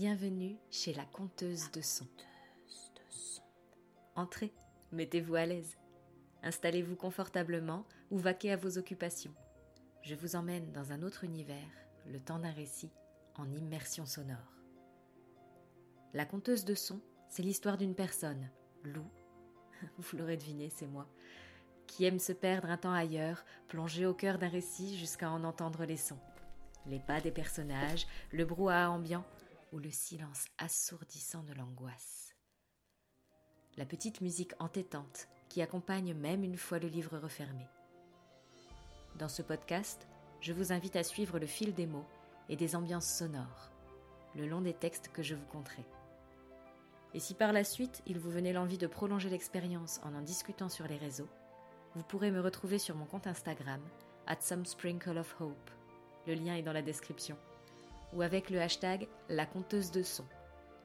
Bienvenue chez la conteuse de son. Entrez, mettez-vous à l'aise. Installez-vous confortablement ou vaquez à vos occupations. Je vous emmène dans un autre univers, le temps d'un récit, en immersion sonore. La conteuse de son, c'est l'histoire d'une personne, Lou, vous l'aurez deviné, c'est moi, qui aime se perdre un temps ailleurs, plonger au cœur d'un récit jusqu'à en entendre les sons. Les pas des personnages, le brouhaha ambiant ou le silence assourdissant de l'angoisse. La petite musique entêtante qui accompagne même une fois le livre refermé. Dans ce podcast, je vous invite à suivre le fil des mots et des ambiances sonores, le long des textes que je vous conterai. Et si par la suite il vous venait l'envie de prolonger l'expérience en en discutant sur les réseaux, vous pourrez me retrouver sur mon compte Instagram, at some sprinkle of hope. Le lien est dans la description. Ou avec le hashtag la conteuse de son,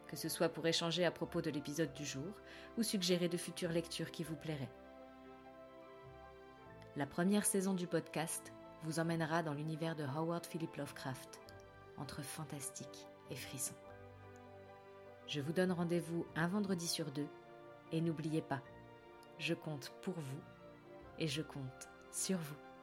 que ce soit pour échanger à propos de l'épisode du jour ou suggérer de futures lectures qui vous plairaient. La première saison du podcast vous emmènera dans l'univers de Howard Philip Lovecraft, entre fantastique et frisson. Je vous donne rendez-vous un vendredi sur deux et n'oubliez pas, je compte pour vous et je compte sur vous.